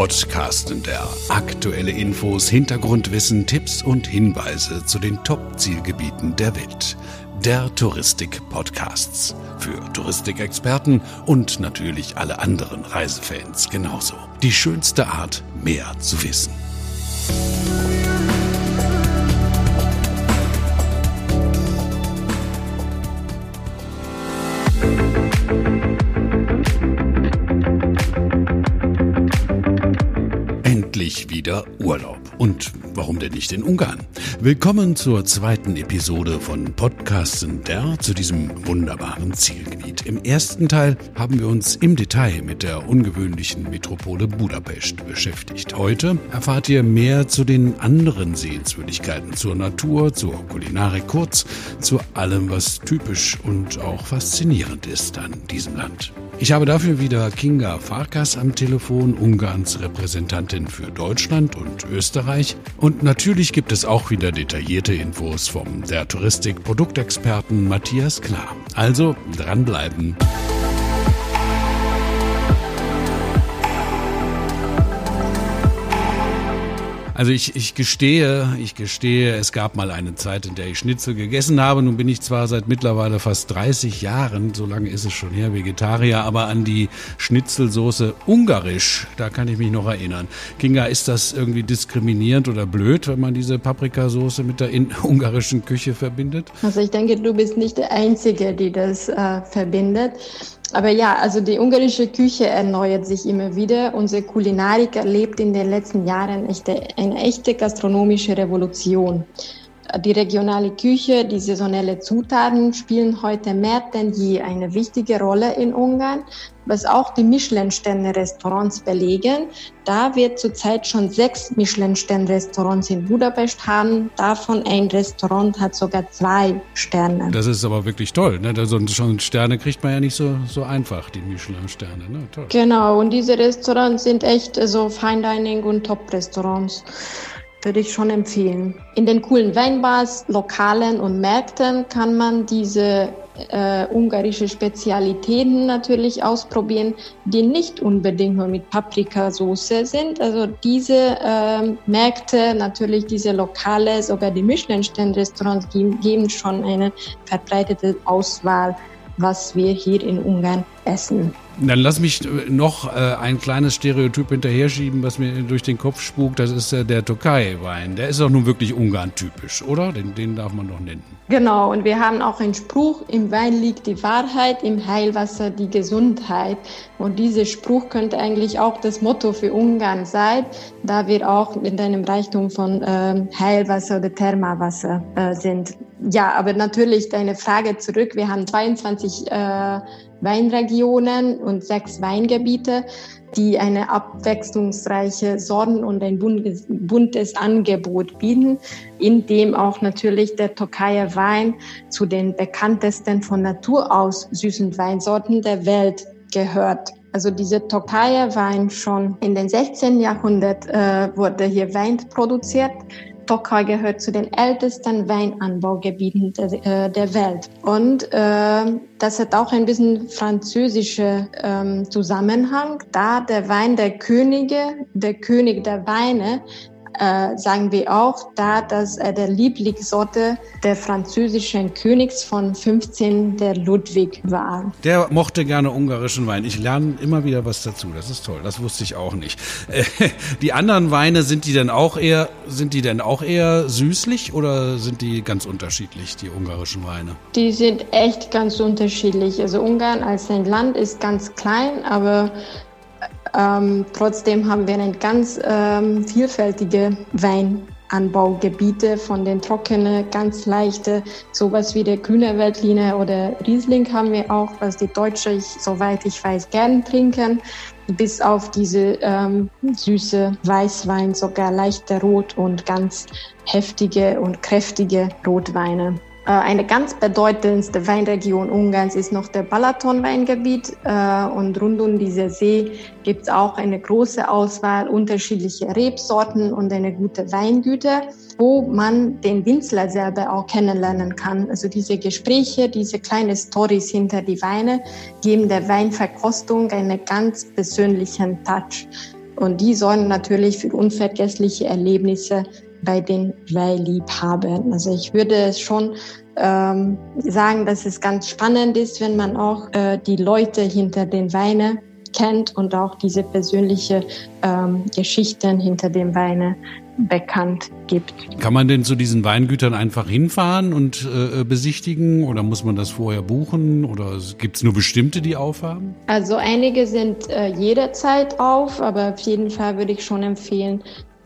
Podcasten der aktuelle Infos, Hintergrundwissen, Tipps und Hinweise zu den Top-Zielgebieten der Welt. Der Touristik-Podcasts. Für Touristikexperten und natürlich alle anderen Reisefans genauso. Die schönste Art, mehr zu wissen. Wieder Urlaub. Und warum denn nicht in Ungarn? Willkommen zur zweiten Episode von Podcasten der zu diesem wunderbaren Zielgebiet. Im ersten Teil haben wir uns im Detail mit der ungewöhnlichen Metropole Budapest beschäftigt. Heute erfahrt ihr mehr zu den anderen Sehenswürdigkeiten, zur Natur, zur Kulinarik, kurz zu allem, was typisch und auch faszinierend ist an diesem Land. Ich habe dafür wieder Kinga Farkas am Telefon, Ungarns Repräsentantin für Deutschland und Österreich. Und natürlich gibt es auch wieder detaillierte Infos vom der Touristik-Produktexperten Matthias Klar. Also dranbleiben. Also ich, ich gestehe, ich gestehe, es gab mal eine Zeit, in der ich Schnitzel gegessen habe. Nun bin ich zwar seit mittlerweile fast 30 Jahren, so lange ist es schon her, Vegetarier, aber an die Schnitzelsoße ungarisch, da kann ich mich noch erinnern. Kinga, ist das irgendwie diskriminierend oder blöd, wenn man diese Paprikasoße mit der ungarischen Küche verbindet? Also ich denke, du bist nicht der Einzige, die das äh, verbindet. Aber ja, also die ungarische Küche erneuert sich immer wieder. Unsere Kulinarik erlebt in den letzten Jahren echte, eine echte gastronomische Revolution. Die regionale Küche, die saisonelle Zutaten spielen heute mehr denn je eine wichtige Rolle in Ungarn, was auch die Michelin-Sterne-Restaurants belegen. Da wir zurzeit schon sechs Michelin-Sterne-Restaurants in Budapest haben, davon ein Restaurant hat sogar zwei Sterne. Das ist aber wirklich toll. Ne? Also schon Sterne kriegt man ja nicht so, so einfach, die Michelin-Sterne. Ne? Genau, und diese Restaurants sind echt so Fine Dining und Top-Restaurants würde ich schon empfehlen. In den coolen Weinbars, Lokalen und Märkten kann man diese äh, ungarische Spezialitäten natürlich ausprobieren, die nicht unbedingt nur mit Paprikasauce sind. Also diese äh, Märkte, natürlich diese Lokale, sogar die Michelin-Stern-Restaurants geben, geben schon eine verbreitete Auswahl, was wir hier in Ungarn essen. Dann lass mich noch äh, ein kleines Stereotyp hinterher schieben, was mir durch den Kopf spukt. Das ist äh, der Türkei-Wein. Der ist doch nun wirklich Ungarn-typisch, oder? Den, den darf man doch nennen. Genau, und wir haben auch einen Spruch, im Wein liegt die Wahrheit, im Heilwasser die Gesundheit. Und dieser Spruch könnte eigentlich auch das Motto für Ungarn sein, da wir auch mit einem Reichtum von äh, Heilwasser oder Thermawasser äh, sind. Ja, aber natürlich deine Frage zurück. Wir haben 22 äh, Weinregionen und sechs Weingebiete, die eine abwechslungsreiche Sorten und ein buntes, buntes Angebot bieten, in dem auch natürlich der Türkeier Wein zu den bekanntesten von Natur aus süßen Weinsorten der Welt gehört. Also diese Türkeier Wein schon in den 16. Jahrhundert äh, wurde hier Wein produziert Stockholm gehört zu den ältesten Weinanbaugebieten der, äh, der Welt. Und äh, das hat auch ein bisschen französische ähm, Zusammenhang, da der Wein der Könige, der König der Weine, äh, sagen wir auch, da das äh, der Lieblingssorte der französischen Königs von 15, der Ludwig war. Der mochte gerne ungarischen Wein. Ich lerne immer wieder was dazu. Das ist toll. Das wusste ich auch nicht. Äh, die anderen Weine sind die denn auch eher sind die denn auch eher süßlich oder sind die ganz unterschiedlich die ungarischen Weine? Die sind echt ganz unterschiedlich. Also Ungarn als ein Land ist ganz klein, aber ähm, trotzdem haben wir eine ganz ähm, vielfältige Weinanbaugebiete von den trockenen, ganz leichte, sowas wie der Grüne Weltlinie oder Riesling haben wir auch, was die Deutschen, soweit ich weiß, gern trinken, bis auf diese ähm, süße Weißwein, sogar leichte Rot und ganz heftige und kräftige Rotweine. Äh, eine ganz bedeutendste Weinregion Ungarns ist noch der Balaton-Weingebiet äh, und rund um diese See gibt es auch eine große Auswahl unterschiedlicher Rebsorten und eine gute Weingüte, wo man den Winzler selber auch kennenlernen kann. Also diese Gespräche, diese kleinen Stories hinter die Weine geben der Weinverkostung einen ganz persönlichen Touch. Und die sorgen natürlich für unvergessliche Erlebnisse bei den Weihliebhabern. Also ich würde schon ähm, sagen, dass es ganz spannend ist, wenn man auch äh, die Leute hinter den Weinen kennt und auch diese persönliche ähm, Geschichten hinter dem Weine bekannt gibt. Kann man denn zu diesen Weingütern einfach hinfahren und äh, besichtigen oder muss man das vorher buchen oder gibt es nur bestimmte, die aufhaben? Also einige sind äh, jederzeit auf, aber auf jeden Fall würde ich schon empfehlen,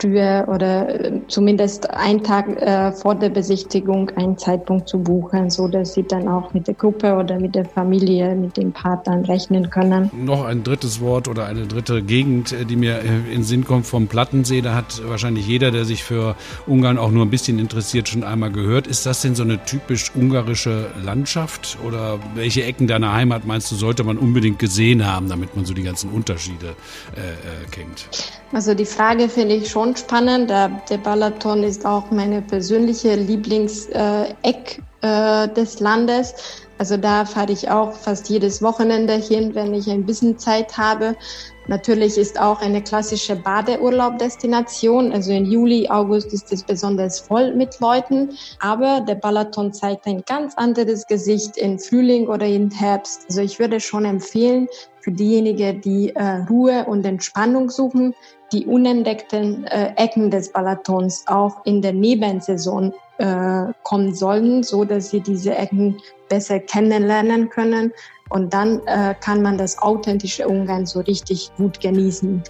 früher oder äh, zumindest einen Tag äh, vor der Besichtigung einen Zeitpunkt zu buchen, so dass sie dann auch mit der Gruppe oder mit der Familie, mit dem Partner rechnen können. Noch ein drittes Wort oder eine dritte Gegend, äh, die mir äh, in Sinn kommt vom Plattensee. Da hat wahrscheinlich jeder, der sich für Ungarn auch nur ein bisschen interessiert, schon einmal gehört. Ist das denn so eine typisch ungarische Landschaft oder welche Ecken deiner Heimat meinst du, sollte man unbedingt gesehen haben, damit man so die ganzen Unterschiede äh, kennt? Also die Frage finde ich schon spannend. Der, Balaton ist auch meine persönliche Lieblingseck äh, des Landes. Also da fahre ich auch fast jedes Wochenende hin, wenn ich ein bisschen Zeit habe. Natürlich ist auch eine klassische Badeurlaubdestination. Also im Juli, August ist es besonders voll mit Leuten. Aber der Balaton zeigt ein ganz anderes Gesicht in Frühling oder im Herbst. Also ich würde schon empfehlen, für diejenigen, die äh, Ruhe und Entspannung suchen, die unentdeckten äh, Ecken des Balatons auch in der Nebensaison äh, kommen sollen, so dass sie diese Ecken besser kennenlernen können. Und dann äh, kann man das authentische Ungarn so richtig gut genießen.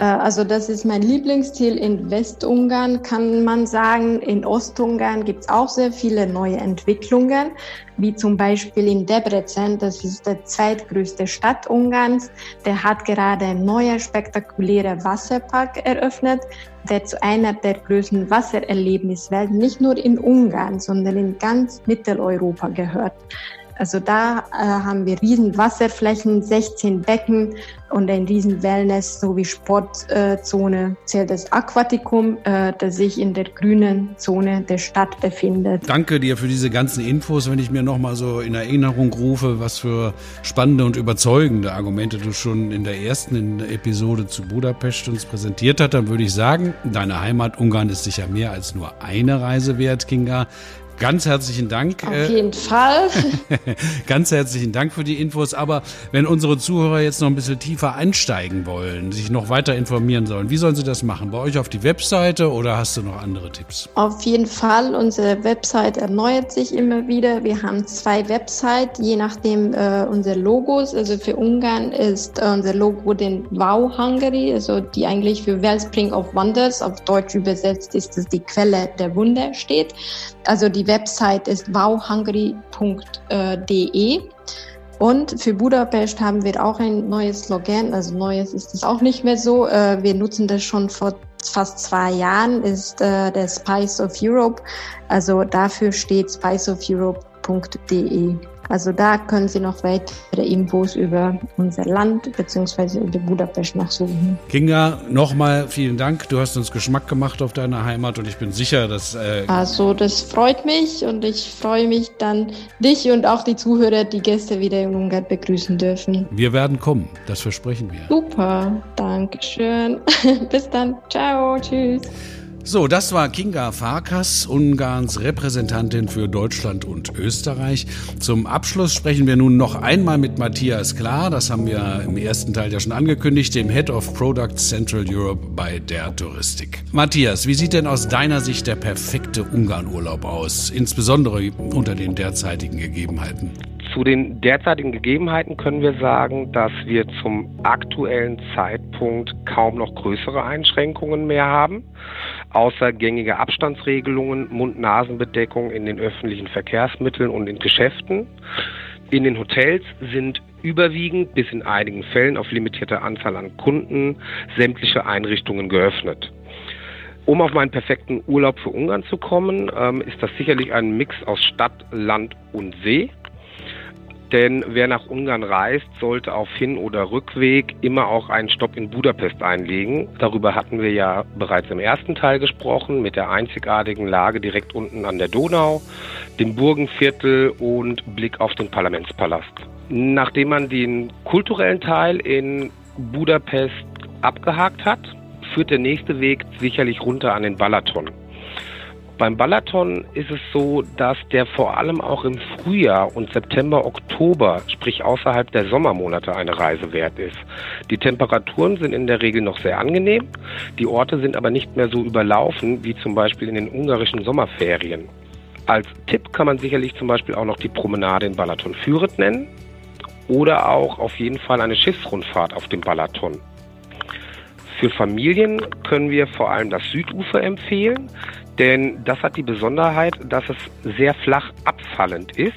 Äh, also das ist mein Lieblingsstil in Westungarn, kann man sagen. In Ostungarn gibt es auch sehr viele neue Entwicklungen, wie zum Beispiel in Debrecen, das ist der zweitgrößte Stadt Ungarns. Der hat gerade ein neuer spektakulärer Wasserpark eröffnet, der zu einer der größten Wassererlebniswelten nicht nur in Ungarn, sondern in ganz Mitteleuropa gehört. Also da äh, haben wir riesen Wasserflächen, 16 Becken und ein riesen Wellness sowie Sportzone äh, zählt das Aquatikum, äh, das sich in der grünen Zone der Stadt befindet. Danke dir für diese ganzen Infos. Wenn ich mir noch mal so in Erinnerung rufe, was für spannende und überzeugende Argumente du schon in der ersten Episode zu Budapest uns präsentiert hast, dann würde ich sagen, deine Heimat Ungarn ist sicher mehr als nur eine Reise wert, Kinga. Ganz herzlichen Dank. Auf äh, jeden Fall. Ganz herzlichen Dank für die Infos. Aber wenn unsere Zuhörer jetzt noch ein bisschen tiefer einsteigen wollen, sich noch weiter informieren sollen, wie sollen sie das machen? Bei euch auf die Webseite oder hast du noch andere Tipps? Auf jeden Fall. Unsere Website erneuert sich immer wieder. Wir haben zwei Websites, je nachdem äh, unser Logos. Also für Ungarn ist äh, unser Logo den Wow Hungary, also die eigentlich für Wellspring of Wonders, auf Deutsch übersetzt ist es die Quelle der Wunder steht. Also die Website ist wowhungary.de. Und für Budapest haben wir auch ein neues Slogan, also neues ist es auch nicht mehr so. Äh, wir nutzen das schon vor fast zwei Jahren, ist äh, der Spice of Europe. Also dafür steht spiceofeurope.de. Also da können Sie noch weitere Infos über unser Land bzw. über Budapest nachsuchen. Kinga, nochmal vielen Dank. Du hast uns Geschmack gemacht auf deine Heimat und ich bin sicher, dass. Äh also das freut mich und ich freue mich dann, dich und auch die Zuhörer, die Gäste wieder in Ungarn begrüßen dürfen. Wir werden kommen, das versprechen wir. Super, Dankeschön. Bis dann. Ciao, tschüss. So, das war Kinga Farkas, Ungarns Repräsentantin für Deutschland und Österreich. Zum Abschluss sprechen wir nun noch einmal mit Matthias Klar, das haben wir im ersten Teil ja schon angekündigt, dem Head of Product Central Europe bei der Touristik. Matthias, wie sieht denn aus deiner Sicht der perfekte Ungarnurlaub aus, insbesondere unter den derzeitigen Gegebenheiten? Zu den derzeitigen Gegebenheiten können wir sagen, dass wir zum aktuellen Zeitpunkt kaum noch größere Einschränkungen mehr haben, außer gängige Abstandsregelungen, Mund-Nasen-Bedeckung in den öffentlichen Verkehrsmitteln und in Geschäften. In den Hotels sind überwiegend bis in einigen Fällen auf limitierte Anzahl an Kunden sämtliche Einrichtungen geöffnet. Um auf meinen perfekten Urlaub für Ungarn zu kommen, ähm, ist das sicherlich ein Mix aus Stadt, Land und See. Denn wer nach Ungarn reist, sollte auf Hin- oder Rückweg immer auch einen Stopp in Budapest einlegen. Darüber hatten wir ja bereits im ersten Teil gesprochen, mit der einzigartigen Lage direkt unten an der Donau, dem Burgenviertel und Blick auf den Parlamentspalast. Nachdem man den kulturellen Teil in Budapest abgehakt hat, führt der nächste Weg sicherlich runter an den Balaton. Beim Balaton ist es so, dass der vor allem auch im Frühjahr und September, Oktober, sprich außerhalb der Sommermonate, eine Reise wert ist. Die Temperaturen sind in der Regel noch sehr angenehm, die Orte sind aber nicht mehr so überlaufen wie zum Beispiel in den ungarischen Sommerferien. Als Tipp kann man sicherlich zum Beispiel auch noch die Promenade in Balaton Füret nennen oder auch auf jeden Fall eine Schiffsrundfahrt auf dem Balaton. Für Familien können wir vor allem das Südufer empfehlen, denn das hat die Besonderheit, dass es sehr flach abfallend ist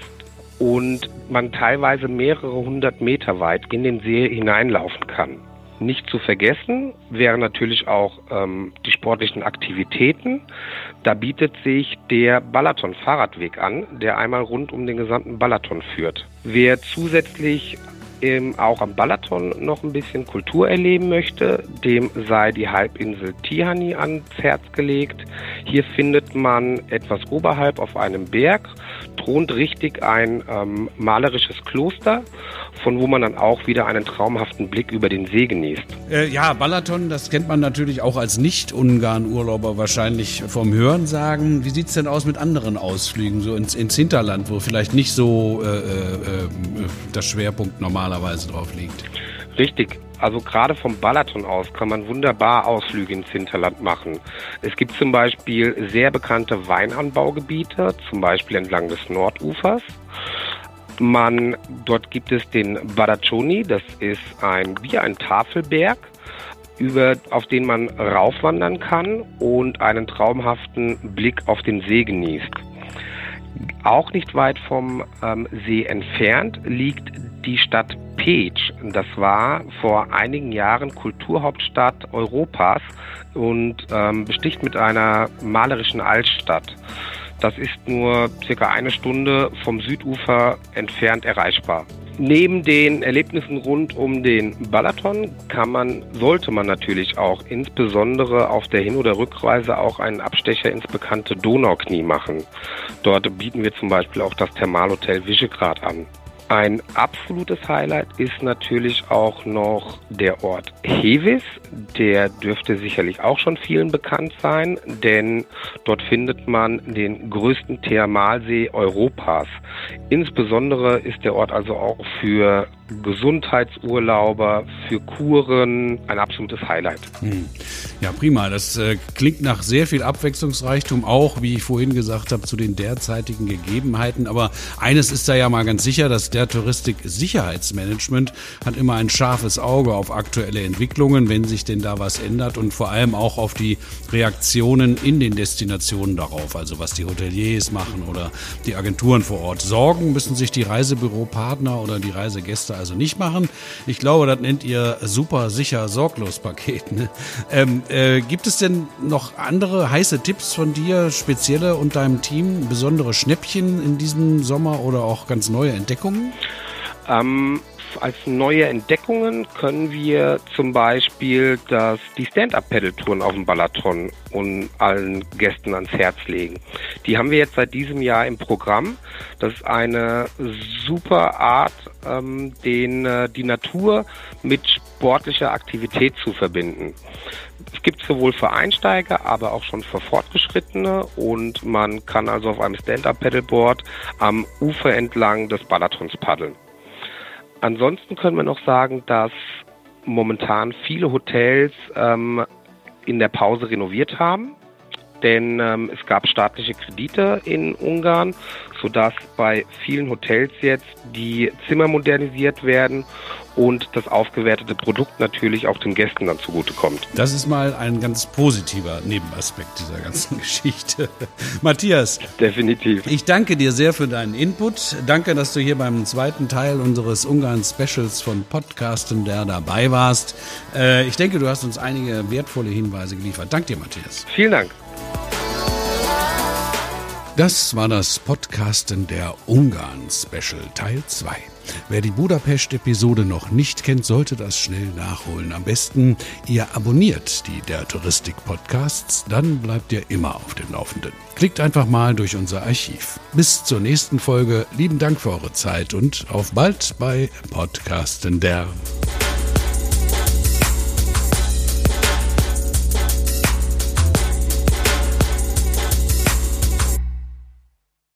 und man teilweise mehrere hundert Meter weit in den See hineinlaufen kann. Nicht zu vergessen wären natürlich auch ähm, die sportlichen Aktivitäten. Da bietet sich der Balaton-Fahrradweg an, der einmal rund um den gesamten Balaton führt. Wer zusätzlich ähm, auch am Balaton noch ein bisschen Kultur erleben möchte, dem sei die Halbinsel Tihani ans Herz gelegt. Hier findet man etwas oberhalb auf einem Berg, thront richtig ein ähm, malerisches Kloster, von wo man dann auch wieder einen traumhaften Blick über den See genießt. Äh, ja, Balaton, das kennt man natürlich auch als Nicht-Ungarn-Urlauber wahrscheinlich vom Hörensagen. Wie sieht es denn aus mit anderen Ausflügen, so ins, ins Hinterland, wo vielleicht nicht so äh, äh, äh das Schwerpunkt normaler normalerweise drauf liegt. Richtig. Also gerade vom Balaton aus kann man wunderbar Ausflüge ins Hinterland machen. Es gibt zum Beispiel sehr bekannte Weinanbaugebiete, zum Beispiel entlang des Nordufers. Man, dort gibt es den Badaccioni, das ist ein, wie ein Tafelberg, über, auf den man raufwandern kann und einen traumhaften Blick auf den See genießt. Auch nicht weit vom ähm, See entfernt liegt die Stadt Peć. Das war vor einigen Jahren Kulturhauptstadt Europas und ähm, besticht mit einer malerischen Altstadt. Das ist nur circa eine Stunde vom Südufer entfernt erreichbar. Neben den Erlebnissen rund um den Balaton kann man, sollte man natürlich auch insbesondere auf der Hin- oder Rückreise auch einen Abstecher ins bekannte Donauknie machen. Dort bieten wir zum Beispiel auch das Thermalhotel Visegrad an. Ein absolutes Highlight ist natürlich auch noch der Ort Hevis. Der dürfte sicherlich auch schon vielen bekannt sein, denn dort findet man den größten Thermalsee Europas. Insbesondere ist der Ort also auch für Gesundheitsurlauber, für Kuren ein absolutes Highlight. Hm. Ja, prima. Das äh, klingt nach sehr viel Abwechslungsreichtum, auch wie ich vorhin gesagt habe, zu den derzeitigen Gegebenheiten. Aber eines ist da ja mal ganz sicher, dass der Touristik-Sicherheitsmanagement hat immer ein scharfes Auge auf aktuelle Entwicklungen, wenn sich denn da was ändert und vor allem auch auf die Reaktionen in den Destinationen darauf, also was die Hoteliers machen oder die Agenturen vor Ort. Sorgen müssen sich die Reisebüropartner oder die Reisegäste also nicht machen. Ich glaube, das nennt ihr super sicher sorglos Paket. Ne? Ähm, äh, gibt es denn noch andere heiße Tipps von dir, spezielle und deinem Team, besondere Schnäppchen in diesem Sommer oder auch ganz neue Entdeckungen? Ähm, als neue Entdeckungen können wir zum Beispiel das, die Stand-Up-Pedal-Touren auf dem Balaton und allen Gästen ans Herz legen. Die haben wir jetzt seit diesem Jahr im Programm. Das ist eine super Art, ähm, den, äh, die Natur mit sportlicher Aktivität zu verbinden. Es gibt sowohl für Einsteiger, aber auch schon für Fortgeschrittene und man kann also auf einem Stand-Up-Pedalboard am Ufer entlang des Balatons paddeln. Ansonsten können wir noch sagen, dass momentan viele Hotels ähm, in der Pause renoviert haben denn ähm, es gab staatliche Kredite in Ungarn, sodass bei vielen Hotels jetzt die Zimmer modernisiert werden und das aufgewertete Produkt natürlich auch den Gästen dann zugutekommt. Das ist mal ein ganz positiver Nebenaspekt dieser ganzen Geschichte. Matthias. Definitiv. Ich danke dir sehr für deinen Input. Danke, dass du hier beim zweiten Teil unseres Ungarn-Specials von Podcasten der dabei warst. Äh, ich denke, du hast uns einige wertvolle Hinweise geliefert. Danke dir, Matthias. Vielen Dank. Das war das Podcasten der Ungarn Special Teil 2. Wer die Budapest-Episode noch nicht kennt, sollte das schnell nachholen. Am besten, ihr abonniert die der Touristik-Podcasts, dann bleibt ihr immer auf dem Laufenden. Klickt einfach mal durch unser Archiv. Bis zur nächsten Folge. Lieben Dank für eure Zeit und auf bald bei Podcasten der